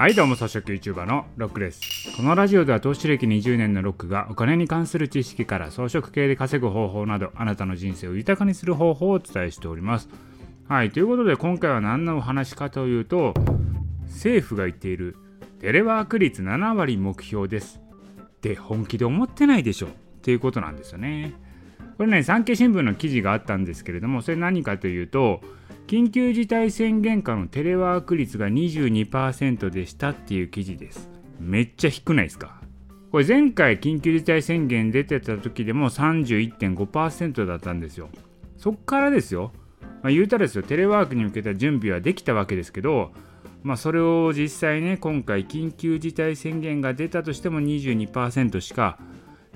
はいどうも草食 YouTuber のロックです。このラジオでは投資歴20年のロックがお金に関する知識から装飾系で稼ぐ方法などあなたの人生を豊かにする方法をお伝えしております。はいということで今回は何のお話かというと政府が言っているテレワーク率7割目標です。って本気で思ってないでしょ。っていうことなんですよね。これね産経新聞の記事があったんですけれどもそれ何かというと緊急事態宣言下のテレワーク率が22%でしたっていう記事です。めっちゃ低ないですか？これ前回緊急事態宣言出てた時でも31.5%だったんですよ。そっからですよ。まあ、言うたらですよ、テレワークに向けた準備はできたわけですけど、まあ、それを実際ね、今回緊急事態宣言が出たとしても22%しか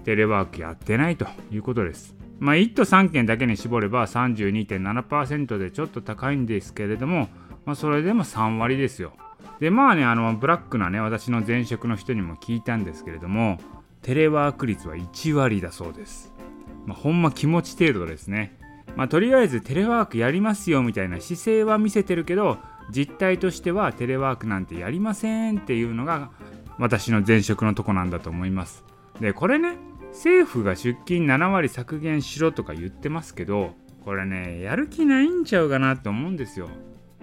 テレワークやってないということです。まあ、1都3県だけに絞れば32.7%でちょっと高いんですけれども、まあ、それでも3割ですよ。で、まあね、あの、ブラックなね、私の前職の人にも聞いたんですけれども、テレワーク率は1割だそうです。まあ、ほんま気持ち程度ですね。まあ、とりあえずテレワークやりますよみたいな姿勢は見せてるけど、実態としてはテレワークなんてやりませんっていうのが私の前職のとこなんだと思います。で、これね、政府が出勤7割削減しろとか言ってますけどこれねやる気ないんちゃうかなと思うんですよ。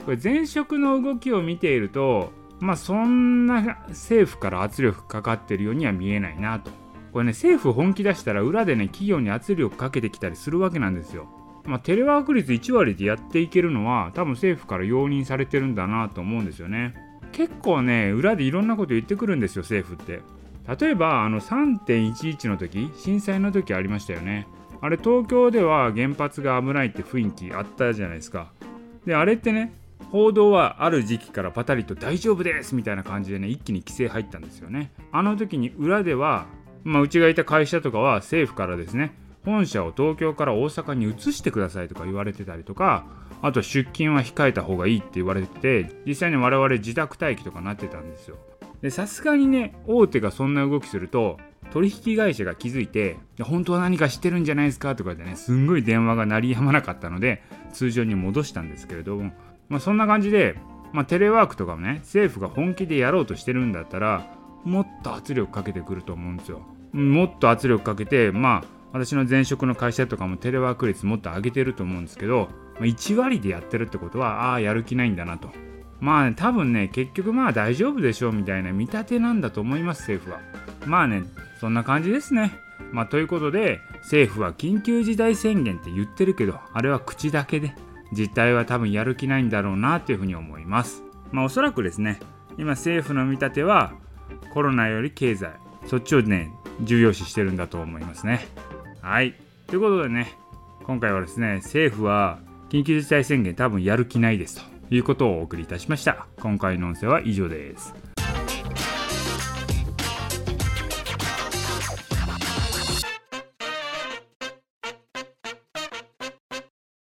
これ前職の動きを見ているとまあそんな政府から圧力かかってるようには見えないなと。これね政府本気出したら裏でね企業に圧力かけてきたりするわけなんですよ。まあ、テレワーク率1割でやっていけるのは多分政府から容認されてるんだなと思うんですよね。結構ね裏でいろんなこと言ってくるんですよ政府って。例えばあの3.11の時震災の時ありましたよね。あれ東京では原発が危ないって雰囲気あったじゃないですか。であれってね報道はある時期からパタリと大丈夫ですみたいな感じでね一気に規制入ったんですよね。あの時に裏ではまあ、うちがいた会社とかは政府からですね本社を東京から大阪に移してくださいとか言われてたりとかあと出勤は控えた方がいいって言われてて実際に我々自宅待機とかなってたんですよ。でさすがにね大手がそんな動きすると取引会社が気づいて本当は何か知ってるんじゃないですかとかでねすんごい電話が鳴りやまなかったので通常に戻したんですけれども、まあ、そんな感じで、まあ、テレワークとかもね政府が本気でやろうとしてるんだったらもっと圧力かけてくると思うんですよ。もっと圧力かけてまあ私の前職の会社とかもテレワーク率もっと上げてると思うんですけど1割でやってるってことはああやる気ないんだなと。まあね、多分ね、結局まあ大丈夫でしょうみたいな見立てなんだと思います、政府は。まあね、そんな感じですね。まあということで、政府は緊急事態宣言って言ってるけど、あれは口だけで、実態は多分やる気ないんだろうなというふうに思います。まあおそらくですね、今政府の見立ては、コロナより経済、そっちをね、重要視してるんだと思いますね。はい。ということでね、今回はですね、政府は緊急事態宣言多分やる気ないですと。いうことをお送りいたしました。今回の音声は以上です。